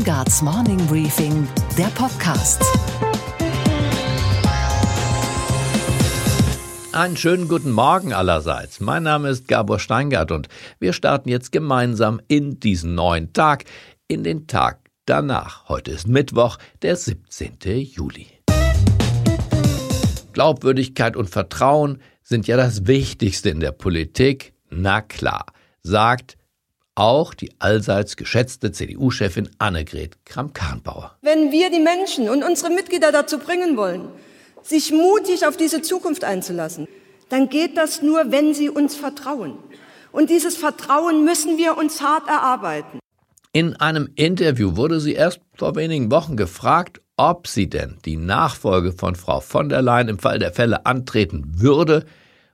Steingarts Morning Briefing, der Podcast. Einen schönen guten Morgen allerseits. Mein Name ist Gabor Steingart und wir starten jetzt gemeinsam in diesen neuen Tag, in den Tag danach. Heute ist Mittwoch, der 17. Juli. Glaubwürdigkeit und Vertrauen sind ja das Wichtigste in der Politik. Na klar, sagt auch die allseits geschätzte CDU-Chefin Annegret Kramp-Karrenbauer. Wenn wir die Menschen und unsere Mitglieder dazu bringen wollen, sich mutig auf diese Zukunft einzulassen, dann geht das nur, wenn sie uns vertrauen. Und dieses Vertrauen müssen wir uns hart erarbeiten. In einem Interview wurde sie erst vor wenigen Wochen gefragt, ob sie denn die Nachfolge von Frau von der Leyen im Fall der Fälle antreten würde,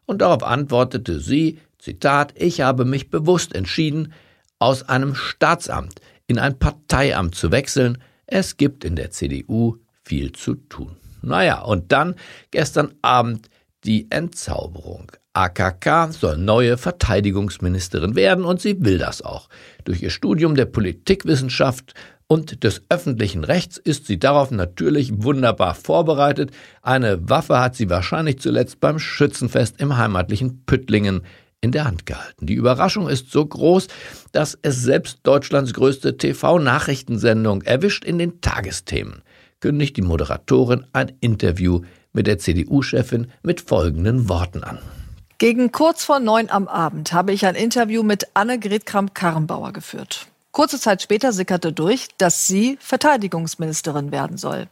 und darauf antwortete sie, Zitat, ich habe mich bewusst entschieden, aus einem Staatsamt in ein Parteiamt zu wechseln. Es gibt in der CDU viel zu tun. Naja, und dann gestern Abend die Entzauberung. AKK soll neue Verteidigungsministerin werden und sie will das auch. Durch ihr Studium der Politikwissenschaft und des öffentlichen Rechts ist sie darauf natürlich wunderbar vorbereitet. Eine Waffe hat sie wahrscheinlich zuletzt beim Schützenfest im heimatlichen Püttlingen in der Hand gehalten. Die Überraschung ist so groß, dass es selbst Deutschlands größte TV-Nachrichtensendung erwischt in den Tagesthemen, kündigt die Moderatorin ein Interview mit der CDU-Chefin mit folgenden Worten an. Gegen kurz vor neun am Abend habe ich ein Interview mit Annegret Kramp-Karrenbauer geführt. Kurze Zeit später sickerte durch, dass sie Verteidigungsministerin werden soll.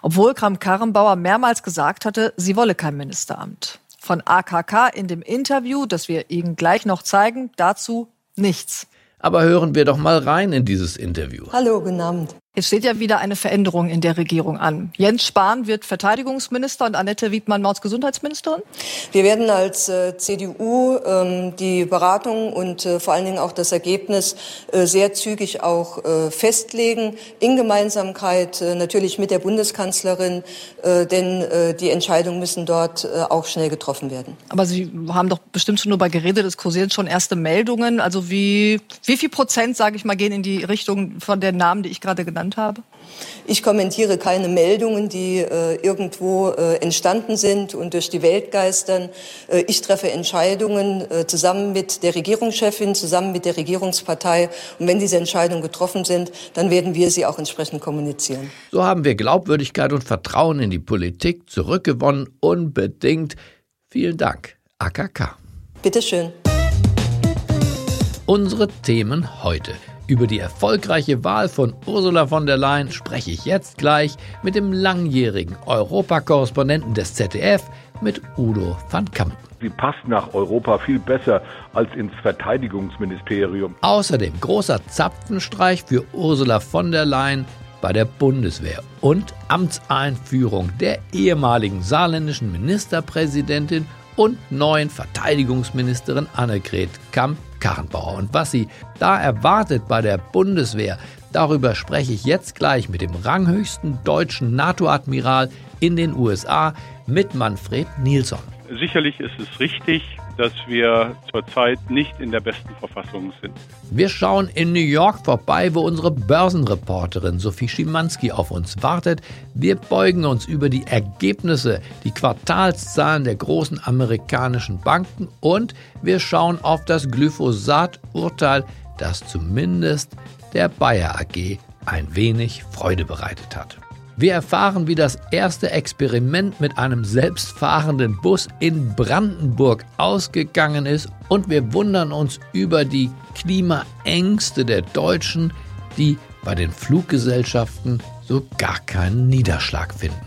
Obwohl Kramp-Karrenbauer mehrmals gesagt hatte, sie wolle kein Ministeramt. Von AKK in dem Interview, das wir Ihnen gleich noch zeigen, dazu nichts. Aber hören wir doch mal rein in dieses Interview. Hallo, guten Abend. Es steht ja wieder eine Veränderung in der Regierung an. Jens Spahn wird Verteidigungsminister und Annette Wiedmann-Mautz Gesundheitsministerin? Wir werden als äh, CDU ähm, die Beratung und äh, vor allen Dingen auch das Ergebnis äh, sehr zügig auch äh, festlegen, in Gemeinsamkeit äh, natürlich mit der Bundeskanzlerin, äh, denn die Entscheidungen müssen dort auch schnell getroffen werden. Aber Sie haben doch bestimmt schon darüber geredet, es kursieren schon erste Meldungen. Also wie, wie viel Prozent, sage ich mal, gehen in die Richtung von den Namen, die ich gerade genannt genannt habe? Ich kommentiere keine Meldungen, die äh, irgendwo äh, entstanden sind und durch die Welt geistern. Äh, ich treffe Entscheidungen äh, zusammen mit der Regierungschefin, zusammen mit der Regierungspartei. Und wenn diese Entscheidungen getroffen sind, dann werden wir sie auch entsprechend kommunizieren. So haben wir Glaubwürdigkeit und Vertrauen in die Politik zurückgewonnen. Unbedingt. Vielen Dank. AKK. Bitte schön. Unsere Themen heute. Über die erfolgreiche Wahl von Ursula von der Leyen spreche ich jetzt gleich mit dem langjährigen Europakorrespondenten des ZDF, mit Udo van Kampen. Sie passt nach Europa viel besser als ins Verteidigungsministerium. Außerdem großer Zapfenstreich für Ursula von der Leyen bei der Bundeswehr und Amtseinführung der ehemaligen saarländischen Ministerpräsidentin und neuen Verteidigungsministerin Annegret Kamp Karrenbauer. Und was sie da erwartet bei der Bundeswehr, darüber spreche ich jetzt gleich mit dem ranghöchsten deutschen NATO-Admiral in den USA, mit Manfred Nilsson. Sicherlich ist es richtig, dass wir zurzeit nicht in der besten Verfassung sind. Wir schauen in New York vorbei, wo unsere Börsenreporterin Sophie Schimanski auf uns wartet. Wir beugen uns über die Ergebnisse, die Quartalszahlen der großen amerikanischen Banken und wir schauen auf das Glyphosat-Urteil, das zumindest der Bayer AG ein wenig Freude bereitet hat. Wir erfahren, wie das erste Experiment mit einem selbstfahrenden Bus in Brandenburg ausgegangen ist und wir wundern uns über die Klimaängste der Deutschen, die bei den Fluggesellschaften so gar keinen Niederschlag finden.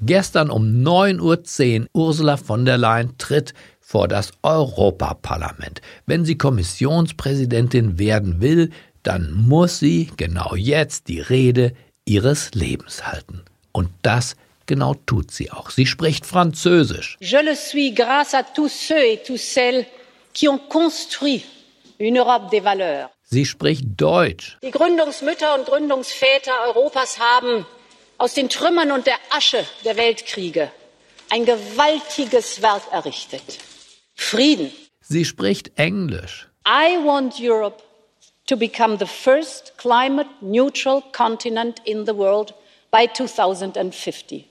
Gestern um 9.10 Uhr Ursula von der Leyen tritt vor das Europaparlament. Wenn sie Kommissionspräsidentin werden will, dann muss sie genau jetzt die Rede ihres Lebens halten. Und das genau tut sie auch. Sie spricht Französisch. Je le suis grâce à tous ceux et toutes celles qui ont construit une Europe des valeurs. Sie spricht Deutsch. Die Gründungsmütter und Gründungsväter Europas haben aus den Trümmern und der Asche der Weltkriege ein gewaltiges Werk errichtet. Frieden. Sie spricht Englisch. I want Europe to become the first climate neutral continent in the world by 2050.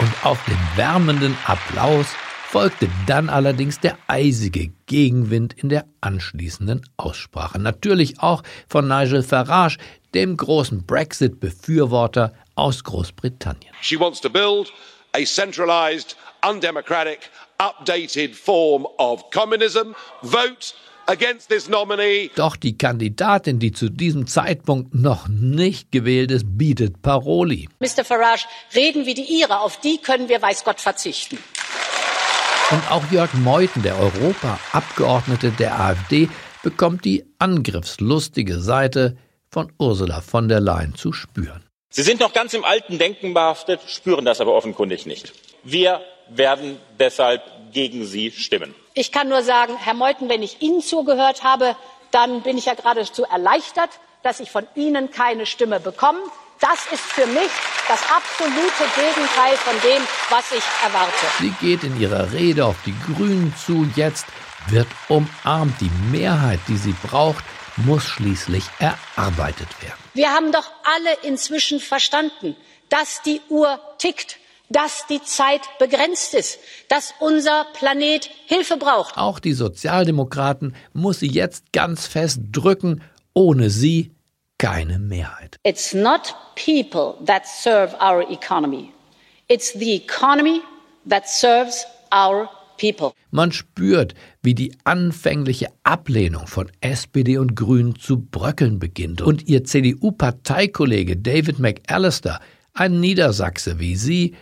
Und auf den wärmenden Applaus folgte dann allerdings der eisige Gegenwind in der anschließenden Aussprache. Natürlich auch von Nigel Farage, dem großen Brexit-Befürworter aus Großbritannien. She wants to build a centralized, undemocratic, updated form of communism. Vote. Doch die Kandidatin, die zu diesem Zeitpunkt noch nicht gewählt ist, bietet Paroli. Mr. Farage, reden wie die Ihre, auf die können wir weiß Gott verzichten. Und auch Jörg Meuthen, der Europaabgeordnete der AfD, bekommt die angriffslustige Seite von Ursula von der Leyen zu spüren. Sie sind noch ganz im alten Denken behaftet, spüren das aber offenkundig nicht. Wir werden deshalb gegen Sie stimmen. Ich kann nur sagen, Herr Meuthen, wenn ich Ihnen zugehört habe, dann bin ich ja geradezu erleichtert, dass ich von Ihnen keine Stimme bekomme. Das ist für mich das absolute Gegenteil von dem, was ich erwarte. Sie geht in ihrer Rede auf die Grünen zu. Jetzt wird umarmt. Die Mehrheit, die sie braucht, muss schließlich erarbeitet werden. Wir haben doch alle inzwischen verstanden, dass die Uhr tickt, dass die Zeit begrenzt ist, dass unser Planet Hilfe braucht. Auch die Sozialdemokraten muss sie jetzt ganz fest drücken. Ohne sie keine Mehrheit. It's not people that serve our economy. It's the economy that serves our people. Man spürt, wie die anfängliche Ablehnung von SPD und Grünen zu bröckeln beginnt. Und ihr CDU-Parteikollege David McAllister, ein Niedersachse wie Sie,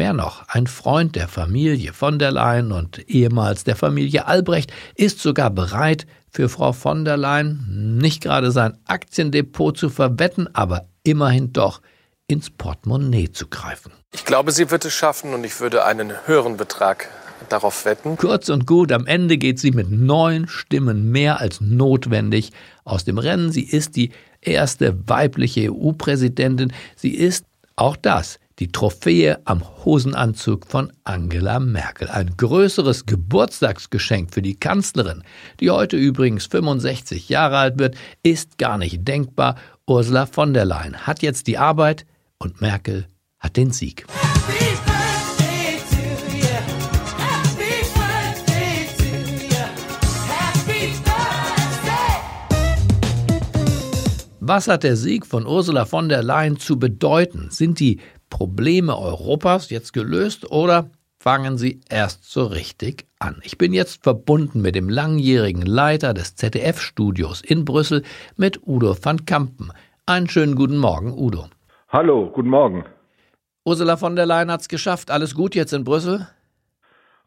mehr noch, ein Freund der Familie von der Leyen und ehemals der Familie Albrecht, ist sogar bereit, für Frau von der Leyen nicht gerade sein Aktiendepot zu verwetten, aber immerhin doch ins Portemonnaie zu greifen. Ich glaube, sie wird es schaffen und ich würde einen höheren Betrag darauf wetten. Kurz und gut, am Ende geht sie mit neun Stimmen mehr als notwendig aus dem Rennen. Sie ist die erste weibliche EU-Präsidentin. Sie ist auch das die Trophäe am Hosenanzug von Angela Merkel. Ein größeres Geburtstagsgeschenk für die Kanzlerin, die heute übrigens 65 Jahre alt wird, ist gar nicht denkbar. Ursula von der Leyen hat jetzt die Arbeit und Merkel hat den Sieg. Was hat der Sieg von Ursula von der Leyen zu bedeuten? Sind die Probleme Europas jetzt gelöst oder fangen sie erst so richtig an? Ich bin jetzt verbunden mit dem langjährigen Leiter des ZDF-Studios in Brüssel, mit Udo van Kampen. Einen schönen guten Morgen, Udo. Hallo, guten Morgen. Ursula von der Leyen hat es geschafft. Alles gut jetzt in Brüssel?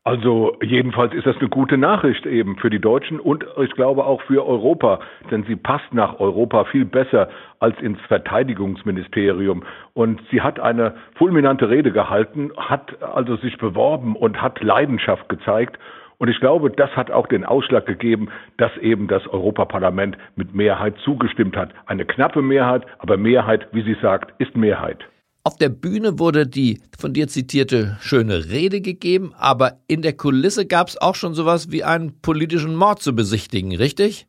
Also jedenfalls ist das eine gute Nachricht eben für die Deutschen und ich glaube auch für Europa, denn sie passt nach Europa viel besser als ins Verteidigungsministerium. Und sie hat eine fulminante Rede gehalten, hat also sich beworben und hat Leidenschaft gezeigt. Und ich glaube, das hat auch den Ausschlag gegeben, dass eben das Europaparlament mit Mehrheit zugestimmt hat. Eine knappe Mehrheit, aber Mehrheit, wie sie sagt, ist Mehrheit. Auf der Bühne wurde die von dir zitierte schöne Rede gegeben, aber in der Kulisse gab es auch schon sowas wie einen politischen Mord zu besichtigen, richtig?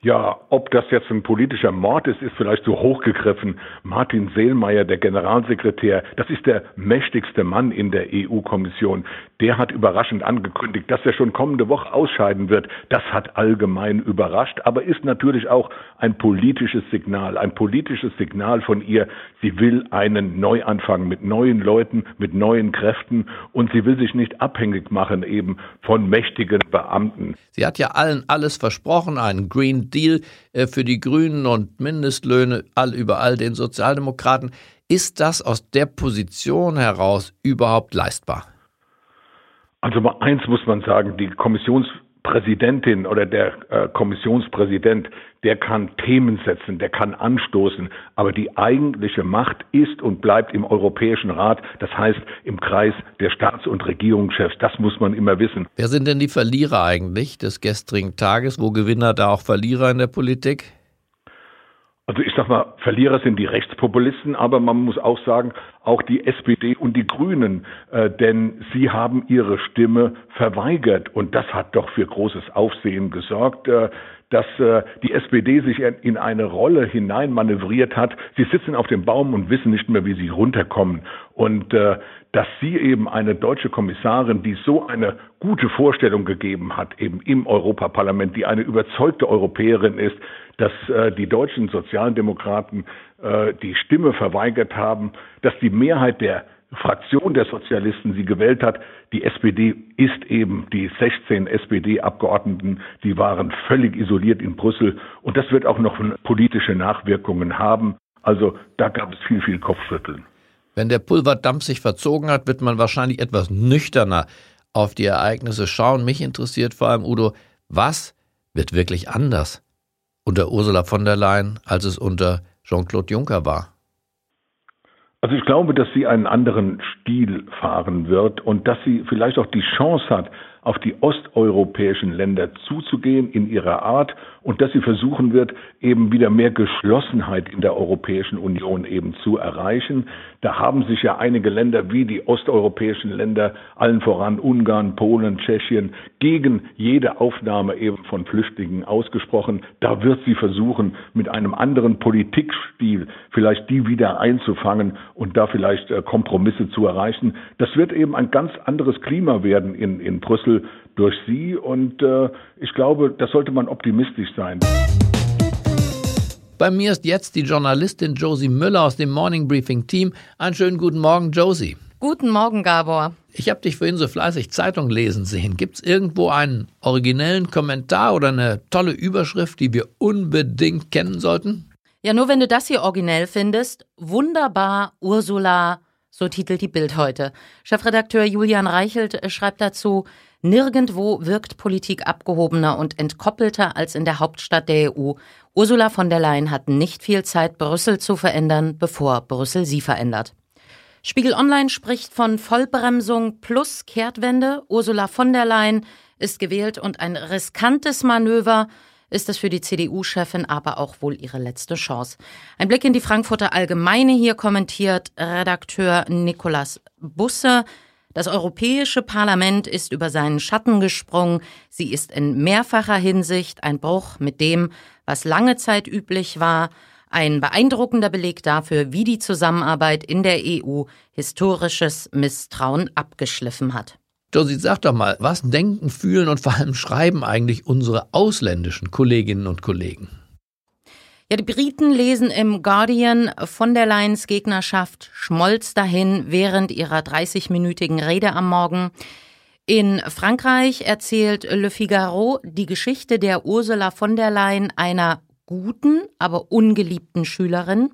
Ja, ob das jetzt ein politischer Mord ist, ist vielleicht so hochgegriffen. Martin Seelmeier, der Generalsekretär, das ist der mächtigste Mann in der EU-Kommission. Der hat überraschend angekündigt, dass er schon kommende Woche ausscheiden wird. Das hat allgemein überrascht, aber ist natürlich auch ein politisches Signal, ein politisches Signal von ihr. Sie will einen Neuanfang mit neuen Leuten, mit neuen Kräften und sie will sich nicht abhängig machen eben von mächtigen Beamten. Sie hat ja allen alles versprochen, einen Green Deal äh, für die Grünen und Mindestlöhne all überall den Sozialdemokraten. Ist das aus der Position heraus überhaupt leistbar? Also mal eins muss man sagen, die Kommissionspräsidentin oder der äh, Kommissionspräsident, der kann Themen setzen, der kann anstoßen, aber die eigentliche Macht ist und bleibt im Europäischen Rat, das heißt im Kreis der Staats- und Regierungschefs. Das muss man immer wissen. Wer sind denn die Verlierer eigentlich des gestrigen Tages? Wo Gewinner, da auch Verlierer in der Politik? Also ich sag mal, Verlierer sind die Rechtspopulisten, aber man muss auch sagen, auch die SPD und die Grünen, äh, denn sie haben ihre Stimme verweigert und das hat doch für großes Aufsehen gesorgt. Äh, dass äh, die SPD sich in eine Rolle hineinmanövriert hat. Sie sitzen auf dem Baum und wissen nicht mehr, wie sie runterkommen. Und äh, dass sie eben eine deutsche Kommissarin, die so eine gute Vorstellung gegeben hat, eben im Europaparlament, die eine überzeugte Europäerin ist, dass äh, die deutschen Sozialdemokraten äh, die Stimme verweigert haben, dass die Mehrheit der Fraktion der Sozialisten sie gewählt hat. Die SPD ist eben die 16 SPD-Abgeordneten, die waren völlig isoliert in Brüssel und das wird auch noch politische Nachwirkungen haben. Also da gab es viel, viel Kopfschütteln. Wenn der Pulverdampf sich verzogen hat, wird man wahrscheinlich etwas nüchterner auf die Ereignisse schauen. Mich interessiert vor allem, Udo, was wird wirklich anders unter Ursula von der Leyen, als es unter Jean-Claude Juncker war? Also ich glaube, dass sie einen anderen Stil fahren wird und dass sie vielleicht auch die Chance hat, auf die osteuropäischen Länder zuzugehen in ihrer Art und dass sie versuchen wird, eben wieder mehr Geschlossenheit in der Europäischen Union eben zu erreichen. Da haben sich ja einige Länder wie die osteuropäischen Länder, allen voran Ungarn, Polen, Tschechien, gegen jede Aufnahme eben von Flüchtlingen ausgesprochen. Da wird sie versuchen, mit einem anderen Politikstil vielleicht die wieder einzufangen und da vielleicht äh, Kompromisse zu erreichen. Das wird eben ein ganz anderes Klima werden in, in Brüssel durch sie und äh, ich glaube, das sollte man optimistisch sein. Bei mir ist jetzt die Journalistin Josie Müller aus dem Morning Briefing Team. Einen schönen guten Morgen, Josie. Guten Morgen, Gabor. Ich habe dich vorhin so fleißig Zeitung lesen sehen. Gibt es irgendwo einen originellen Kommentar oder eine tolle Überschrift, die wir unbedingt kennen sollten? Ja, nur wenn du das hier originell findest. Wunderbar, Ursula, so titelt die Bild heute. Chefredakteur Julian Reichelt schreibt dazu, Nirgendwo wirkt Politik abgehobener und entkoppelter als in der Hauptstadt der EU. Ursula von der Leyen hat nicht viel Zeit, Brüssel zu verändern, bevor Brüssel sie verändert. Spiegel Online spricht von Vollbremsung plus Kehrtwende. Ursula von der Leyen ist gewählt und ein riskantes Manöver ist es für die CDU-Chefin aber auch wohl ihre letzte Chance. Ein Blick in die Frankfurter Allgemeine hier kommentiert Redakteur Nikolas Busse. Das Europäische Parlament ist über seinen Schatten gesprungen. Sie ist in mehrfacher Hinsicht ein Bruch mit dem, was lange Zeit üblich war. Ein beeindruckender Beleg dafür, wie die Zusammenarbeit in der EU historisches Misstrauen abgeschliffen hat. Josie, sag doch mal, was denken, fühlen und vor allem schreiben eigentlich unsere ausländischen Kolleginnen und Kollegen? Ja, die Briten lesen im Guardian von der Leyen's Gegnerschaft schmolz dahin während ihrer 30-minütigen Rede am Morgen. In Frankreich erzählt Le Figaro die Geschichte der Ursula von der Leyen, einer guten, aber ungeliebten Schülerin.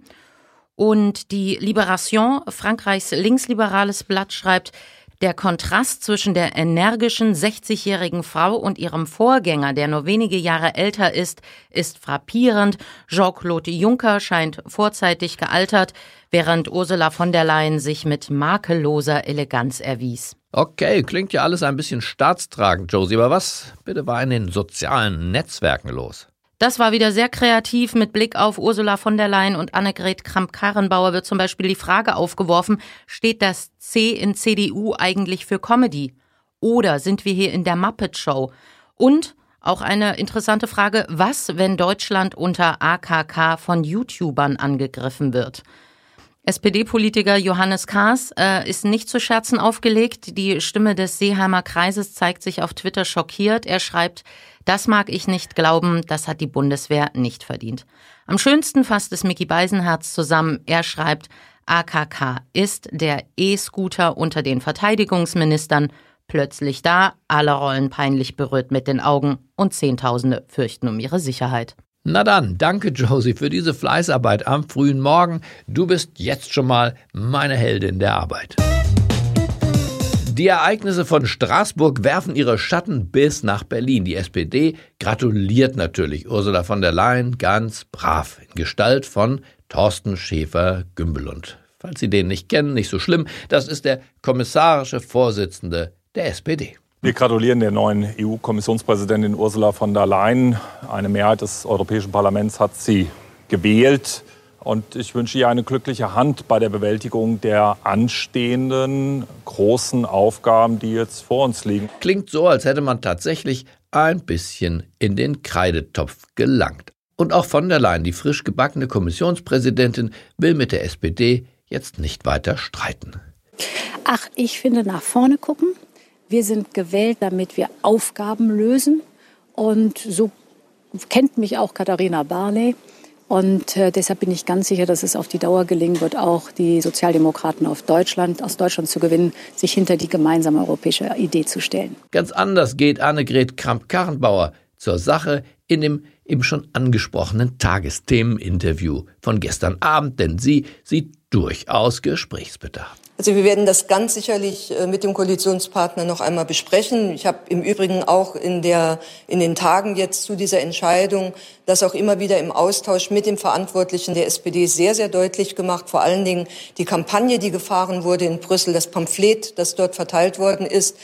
Und die Liberation, Frankreichs linksliberales Blatt, schreibt, der Kontrast zwischen der energischen 60-jährigen Frau und ihrem Vorgänger, der nur wenige Jahre älter ist, ist frappierend. Jean-Claude Juncker scheint vorzeitig gealtert, während Ursula von der Leyen sich mit makelloser Eleganz erwies. Okay, klingt ja alles ein bisschen staatstragend, Josie, aber was bitte war in den sozialen Netzwerken los? Das war wieder sehr kreativ. Mit Blick auf Ursula von der Leyen und Annegret Kramp-Karrenbauer wird zum Beispiel die Frage aufgeworfen, steht das C in CDU eigentlich für Comedy? Oder sind wir hier in der Muppet Show? Und auch eine interessante Frage, was, wenn Deutschland unter AKK von YouTubern angegriffen wird? SPD-Politiker Johannes Kaas äh, ist nicht zu Scherzen aufgelegt. Die Stimme des Seeheimer Kreises zeigt sich auf Twitter schockiert. Er schreibt, das mag ich nicht glauben, das hat die Bundeswehr nicht verdient. Am schönsten fasst es Mickey Beisenherz zusammen. Er schreibt, AKK ist der E-Scooter unter den Verteidigungsministern. Plötzlich da, alle rollen peinlich berührt mit den Augen und Zehntausende fürchten um ihre Sicherheit. Na dann, danke Josie für diese Fleißarbeit am frühen Morgen. Du bist jetzt schon mal meine Heldin der Arbeit. Die Ereignisse von Straßburg werfen ihre Schatten bis nach Berlin. Die SPD gratuliert natürlich Ursula von der Leyen ganz brav in Gestalt von Thorsten Schäfer-Gümbelund. Falls Sie den nicht kennen, nicht so schlimm, das ist der kommissarische Vorsitzende der SPD. Wir gratulieren der neuen EU-Kommissionspräsidentin Ursula von der Leyen. Eine Mehrheit des Europäischen Parlaments hat sie gewählt Und ich wünsche ihr eine glückliche Hand bei der Bewältigung der anstehenden großen Aufgaben, die jetzt vor uns liegen. Klingt so, als hätte man tatsächlich ein bisschen in den Kreidetopf gelangt. Und auch von der Leyen, die frisch gebackene Kommissionspräsidentin, will mit der SPD jetzt nicht weiter streiten. Ach, ich finde nach vorne gucken. Wir sind gewählt, damit wir Aufgaben lösen. Und so kennt mich auch Katharina Barley. Und äh, deshalb bin ich ganz sicher, dass es auf die Dauer gelingen wird, auch die Sozialdemokraten auf Deutschland, aus Deutschland zu gewinnen, sich hinter die gemeinsame europäische Idee zu stellen. Ganz anders geht Annegret Kramp-Karrenbauer zur Sache in dem eben schon angesprochenen Tagesthemeninterview von gestern Abend, denn sie sieht durchaus Gesprächsbedarf. Also wir werden das ganz sicherlich äh, mit dem Koalitionspartner noch einmal besprechen. Ich habe im Übrigen auch in, der, in den Tagen jetzt zu dieser Entscheidung das auch immer wieder im Austausch mit dem Verantwortlichen der SPD sehr, sehr deutlich gemacht. Vor allen Dingen die Kampagne, die gefahren wurde in Brüssel, das Pamphlet, das dort verteilt worden ist,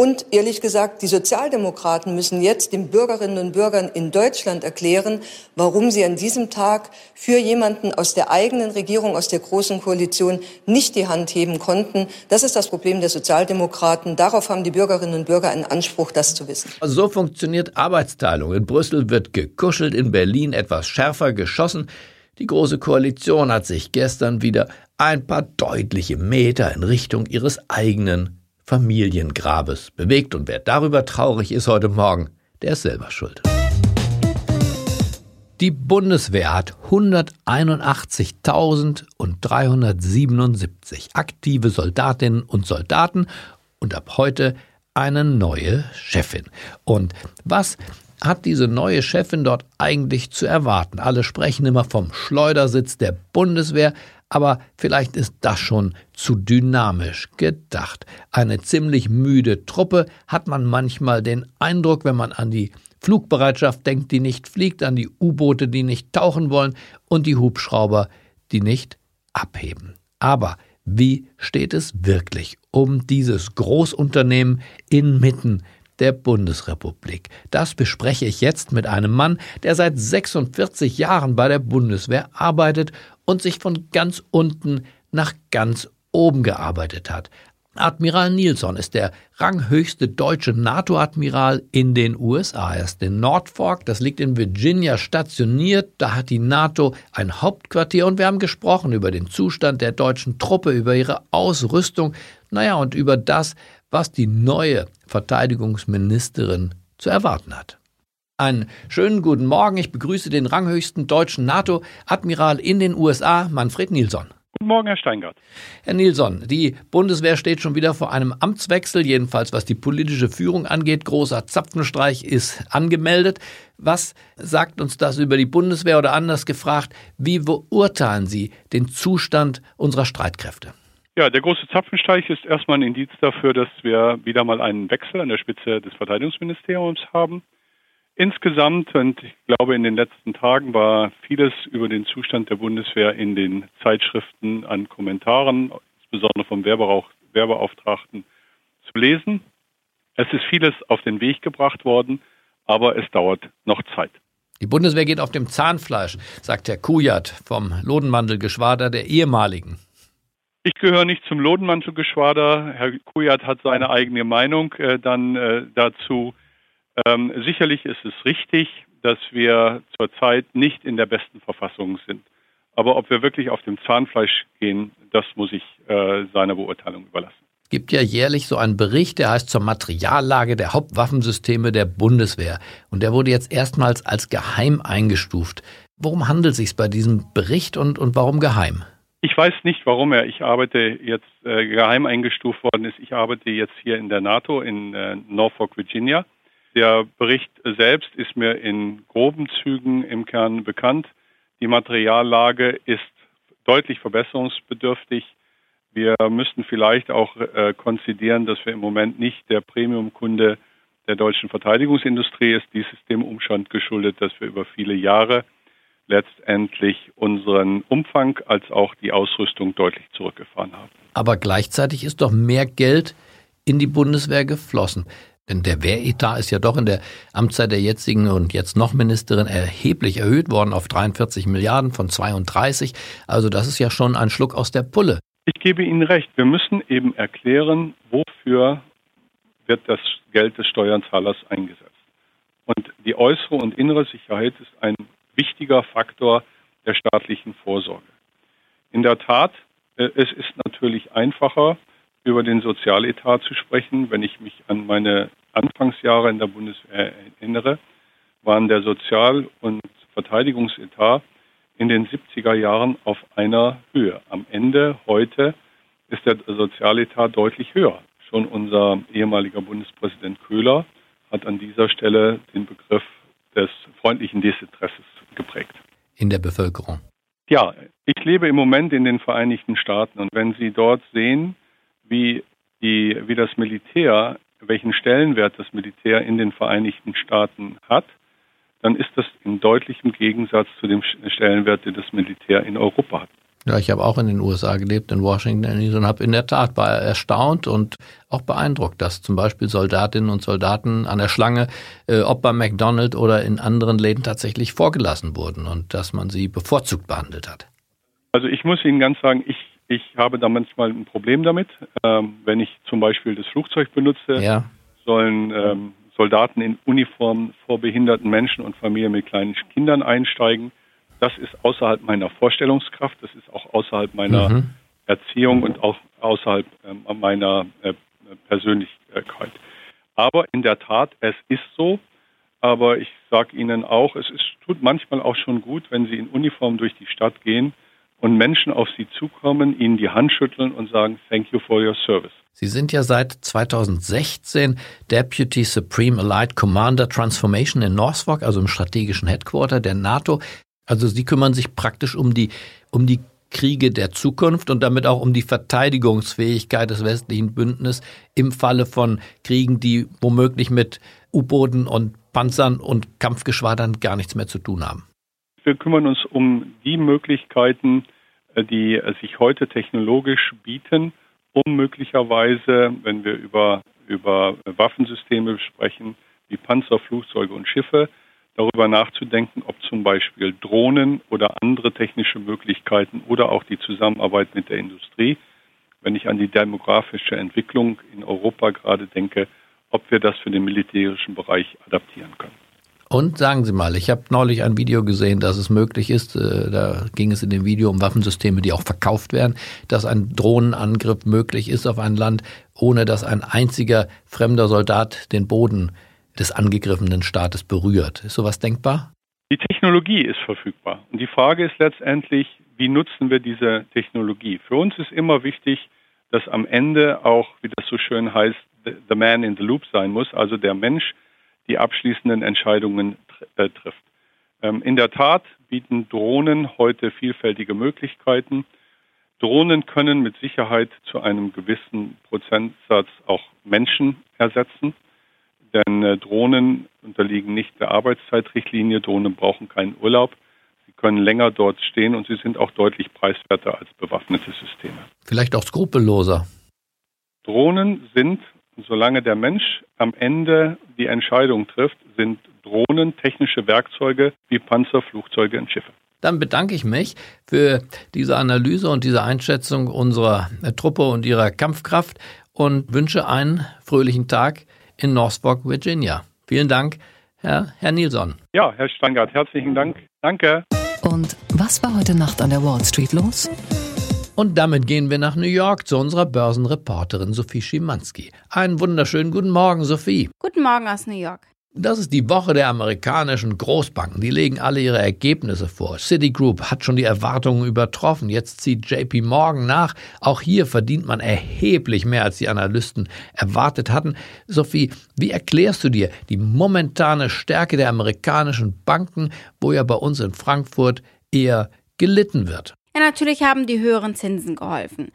und ehrlich gesagt, die Sozialdemokraten müssen jetzt den Bürgerinnen und Bürgern in Deutschland erklären, warum sie an diesem Tag für jemanden aus der eigenen Regierung, aus der Großen Koalition nicht die Hand heben konnten. Das ist das Problem der Sozialdemokraten. Darauf haben die Bürgerinnen und Bürger einen Anspruch, das zu wissen. Also so funktioniert Arbeitsteilung. In Brüssel wird gekuschelt, in Berlin etwas schärfer geschossen. Die Große Koalition hat sich gestern wieder ein paar deutliche Meter in Richtung ihres eigenen Familiengrabes bewegt. Und wer darüber traurig ist heute Morgen, der ist selber schuld. Die Bundeswehr hat 181.377 aktive Soldatinnen und Soldaten und ab heute eine neue Chefin. Und was hat diese neue Chefin dort eigentlich zu erwarten? Alle sprechen immer vom Schleudersitz der Bundeswehr, aber vielleicht ist das schon zu dynamisch gedacht. Eine ziemlich müde Truppe hat man manchmal den Eindruck, wenn man an die Flugbereitschaft denkt, die nicht fliegt, an die U-Boote, die nicht tauchen wollen und die Hubschrauber, die nicht abheben. Aber wie steht es wirklich um dieses Großunternehmen inmitten der Bundesrepublik. Das bespreche ich jetzt mit einem Mann, der seit 46 Jahren bei der Bundeswehr arbeitet und sich von ganz unten nach ganz oben gearbeitet hat. Admiral Nilsson ist der ranghöchste deutsche NATO-Admiral in den USA. Er ist in Norfolk, das liegt in Virginia, stationiert. Da hat die NATO ein Hauptquartier und wir haben gesprochen über den Zustand der deutschen Truppe, über ihre Ausrüstung, naja, und über das, was die neue Verteidigungsministerin zu erwarten hat. Einen schönen guten Morgen. Ich begrüße den ranghöchsten deutschen NATO-Admiral in den USA, Manfred Nilsson. Guten Morgen, Herr Steingart. Herr Nilsson, die Bundeswehr steht schon wieder vor einem Amtswechsel, jedenfalls was die politische Führung angeht. Großer Zapfenstreich ist angemeldet. Was sagt uns das über die Bundeswehr oder anders gefragt, wie beurteilen Sie den Zustand unserer Streitkräfte? Ja, der große Zapfenstreich ist erstmal ein Indiz dafür, dass wir wieder mal einen Wechsel an der Spitze des Verteidigungsministeriums haben. Insgesamt, und ich glaube, in den letzten Tagen war vieles über den Zustand der Bundeswehr in den Zeitschriften an Kommentaren, insbesondere vom Werbeauftragten, zu lesen. Es ist vieles auf den Weg gebracht worden, aber es dauert noch Zeit. Die Bundeswehr geht auf dem Zahnfleisch, sagt Herr Kujat vom Lodenmantelgeschwader der ehemaligen. Ich gehöre nicht zum Lodenmantelgeschwader. Herr Kujat hat seine eigene Meinung äh, dann äh, dazu. Ähm, sicherlich ist es richtig, dass wir zurzeit nicht in der besten Verfassung sind. Aber ob wir wirklich auf dem Zahnfleisch gehen, das muss ich äh, seiner Beurteilung überlassen. Es gibt ja jährlich so einen Bericht, der heißt zur Materiallage der Hauptwaffensysteme der Bundeswehr. Und der wurde jetzt erstmals als geheim eingestuft. Worum handelt es sich bei diesem Bericht und, und warum geheim? Ich weiß nicht, warum er. Ich arbeite jetzt äh, geheim eingestuft worden ist. Ich arbeite jetzt hier in der NATO in äh, Norfolk, Virginia. Der Bericht selbst ist mir in groben Zügen im Kern bekannt. Die Materiallage ist deutlich verbesserungsbedürftig. Wir müssten vielleicht auch äh, konzidieren, dass wir im Moment nicht der Premiumkunde der deutschen Verteidigungsindustrie ist. Dies ist dem Umstand geschuldet, dass wir über viele Jahre letztendlich unseren Umfang als auch die Ausrüstung deutlich zurückgefahren haben. Aber gleichzeitig ist doch mehr Geld in die Bundeswehr geflossen. Denn der Wehretat ist ja doch in der Amtszeit der jetzigen und jetzt noch Ministerin erheblich erhöht worden auf 43 Milliarden von 32. Also das ist ja schon ein Schluck aus der Pulle. Ich gebe Ihnen recht. Wir müssen eben erklären, wofür wird das Geld des Steuerzahlers eingesetzt. Und die äußere und innere Sicherheit ist ein wichtiger Faktor der staatlichen Vorsorge. In der Tat, äh, es ist natürlich einfacher, über den Sozialetat zu sprechen. Wenn ich mich an meine Anfangsjahre in der Bundeswehr erinnere, waren der Sozial- und Verteidigungsetat in den 70er Jahren auf einer Höhe. Am Ende heute ist der Sozialetat deutlich höher. Schon unser ehemaliger Bundespräsident Köhler hat an dieser Stelle den Begriff des freundlichen Desinteresses geprägt. In der Bevölkerung. Ja, ich lebe im Moment in den Vereinigten Staaten und wenn Sie dort sehen, wie, die, wie das Militär, welchen Stellenwert das Militär in den Vereinigten Staaten hat, dann ist das in deutlichem Gegensatz zu dem Stellenwert, den das Militär in Europa hat. Ja, ich habe auch in den USA gelebt, in Washington und habe in der Tat war erstaunt und auch beeindruckt, dass zum Beispiel Soldatinnen und Soldaten an der Schlange, äh, ob bei McDonald's oder in anderen Läden tatsächlich vorgelassen wurden und dass man sie bevorzugt behandelt hat. Also ich muss Ihnen ganz sagen, ich, ich habe da manchmal ein Problem damit. Ähm, wenn ich zum Beispiel das Flugzeug benutze, ja. sollen ähm, Soldaten in Uniform vor behinderten Menschen und Familien mit kleinen Kindern einsteigen. Das ist außerhalb meiner Vorstellungskraft, das ist auch außerhalb meiner mhm. Erziehung und auch außerhalb äh, meiner äh, Persönlichkeit. Aber in der Tat, es ist so. Aber ich sage Ihnen auch, es ist, tut manchmal auch schon gut, wenn Sie in Uniform durch die Stadt gehen und Menschen auf Sie zukommen, Ihnen die Hand schütteln und sagen, thank you for your service. Sie sind ja seit 2016 Deputy Supreme Allied Commander Transformation in Norfolk, also im strategischen Headquarter der NATO. Also Sie kümmern sich praktisch um die, um die Kriege der Zukunft und damit auch um die Verteidigungsfähigkeit des westlichen Bündnisses im Falle von Kriegen, die womöglich mit U-Booten und Panzern und Kampfgeschwadern gar nichts mehr zu tun haben. Wir kümmern uns um die Möglichkeiten, äh, die äh, sich heute technologisch bieten, um möglicherweise, wenn wir über, über Waffensysteme sprechen, wie Panzer, Flugzeuge und Schiffe, darüber nachzudenken, ob zum Beispiel Drohnen oder andere technische Möglichkeiten oder auch die Zusammenarbeit mit der Industrie, wenn ich an die demografische Entwicklung in Europa gerade denke, ob wir das für den militärischen Bereich adaptieren können. Und sagen Sie mal, ich habe neulich ein Video gesehen, dass es möglich ist, äh, da ging es in dem Video um Waffensysteme, die auch verkauft werden, dass ein Drohnenangriff möglich ist auf ein Land, ohne dass ein einziger fremder Soldat den Boden des angegriffenen Staates berührt. Ist sowas denkbar? Die Technologie ist verfügbar. Und die Frage ist letztendlich, wie nutzen wir diese Technologie? Für uns ist immer wichtig, dass am Ende auch, wie das so schön heißt, the man in the loop sein muss, also der Mensch die abschließenden Entscheidungen äh, trifft. Ähm, in der Tat bieten Drohnen heute vielfältige Möglichkeiten. Drohnen können mit Sicherheit zu einem gewissen Prozentsatz auch Menschen ersetzen. Denn äh, Drohnen unterliegen nicht der Arbeitszeitrichtlinie. Drohnen brauchen keinen Urlaub. Sie können länger dort stehen und sie sind auch deutlich preiswerter als bewaffnete Systeme. Vielleicht auch skrupelloser. Drohnen sind, solange der Mensch am Ende die Entscheidung trifft, sind Drohnen technische Werkzeuge wie Panzer, Flugzeuge und Schiffe. Dann bedanke ich mich für diese Analyse und diese Einschätzung unserer Truppe und ihrer Kampfkraft und wünsche einen fröhlichen Tag in Norfolk, Virginia. Vielen Dank, Herr, Herr Nilsson. Ja, Herr Steingart, herzlichen Dank. Danke. Und was war heute Nacht an der Wall Street los? Und damit gehen wir nach New York zu unserer Börsenreporterin Sophie Schimanski. Einen wunderschönen guten Morgen, Sophie. Guten Morgen aus New York. Das ist die Woche der amerikanischen Großbanken. Die legen alle ihre Ergebnisse vor. Citigroup hat schon die Erwartungen übertroffen. Jetzt zieht JP Morgan nach. Auch hier verdient man erheblich mehr, als die Analysten erwartet hatten. Sophie, wie erklärst du dir die momentane Stärke der amerikanischen Banken, wo ja bei uns in Frankfurt eher gelitten wird? Ja, natürlich haben die höheren Zinsen geholfen.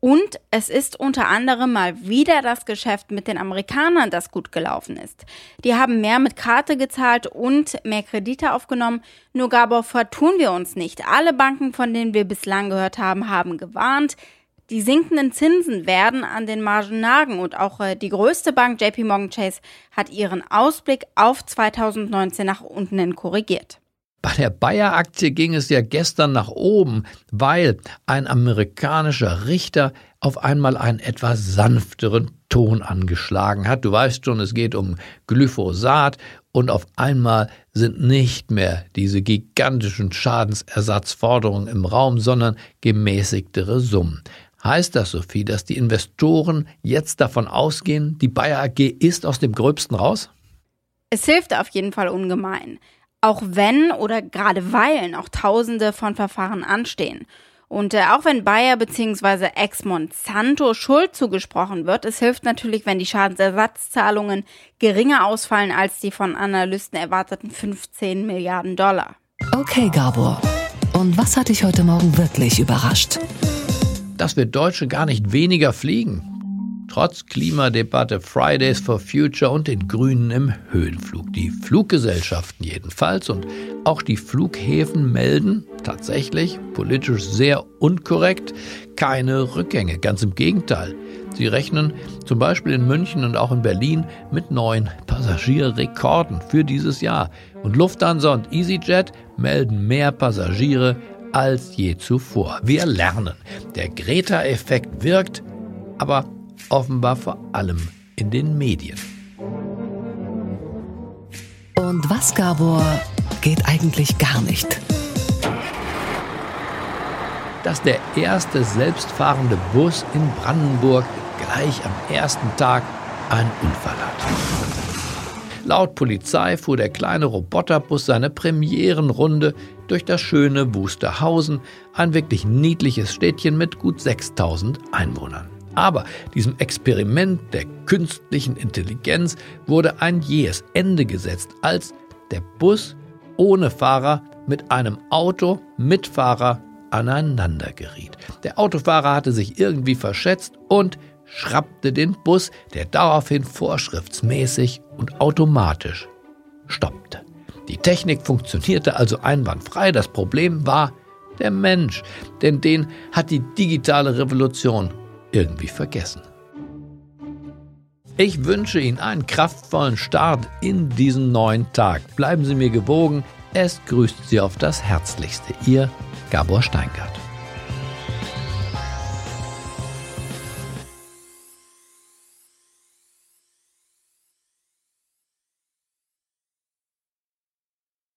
Und es ist unter anderem mal wieder das Geschäft mit den Amerikanern, das gut gelaufen ist. Die haben mehr mit Karte gezahlt und mehr Kredite aufgenommen. Nur Gabor, vertun wir uns nicht. Alle Banken, von denen wir bislang gehört haben, haben gewarnt. Die sinkenden Zinsen werden an den Margen nagen und auch äh, die größte Bank JP Morgan Chase hat ihren Ausblick auf 2019 nach unten hin korrigiert. Bei der Bayer-Aktie ging es ja gestern nach oben, weil ein amerikanischer Richter auf einmal einen etwas sanfteren Ton angeschlagen hat. Du weißt schon, es geht um Glyphosat und auf einmal sind nicht mehr diese gigantischen Schadensersatzforderungen im Raum, sondern gemäßigtere Summen. Heißt das, Sophie, dass die Investoren jetzt davon ausgehen, die Bayer AG ist aus dem Gröbsten raus? Es hilft auf jeden Fall ungemein. Auch wenn oder gerade weil noch Tausende von Verfahren anstehen. Und äh, auch wenn Bayer bzw. Ex-Monsanto Schuld zugesprochen wird, es hilft natürlich, wenn die Schadensersatzzahlungen geringer ausfallen als die von Analysten erwarteten 15 Milliarden Dollar. Okay, Gabor. Und was hat dich heute Morgen wirklich überrascht? Dass wir Deutsche gar nicht weniger fliegen. Trotz Klimadebatte Fridays for Future und den Grünen im Höhenflug. Die Fluggesellschaften jedenfalls und auch die Flughäfen melden tatsächlich politisch sehr unkorrekt keine Rückgänge. Ganz im Gegenteil. Sie rechnen zum Beispiel in München und auch in Berlin mit neuen Passagierrekorden für dieses Jahr. Und Lufthansa und EasyJet melden mehr Passagiere als je zuvor. Wir lernen. Der Greta-Effekt wirkt, aber offenbar vor allem in den Medien. Und was, Gabor, geht eigentlich gar nicht? Dass der erste selbstfahrende Bus in Brandenburg gleich am ersten Tag einen Unfall hat. Laut Polizei fuhr der kleine Roboterbus seine Premierenrunde durch das schöne Wusterhausen, ein wirklich niedliches Städtchen mit gut 6000 Einwohnern. Aber diesem Experiment der künstlichen Intelligenz wurde ein jähes Ende gesetzt, als der Bus ohne Fahrer mit einem Auto mit Fahrer aneinander geriet. Der Autofahrer hatte sich irgendwie verschätzt und schrappte den Bus, der daraufhin vorschriftsmäßig und automatisch stoppte. Die Technik funktionierte also einwandfrei. Das Problem war der Mensch, denn den hat die digitale Revolution irgendwie vergessen. Ich wünsche Ihnen einen kraftvollen Start in diesen neuen Tag. Bleiben Sie mir gewogen. Es grüßt Sie auf das Herzlichste. Ihr Gabor Steingart.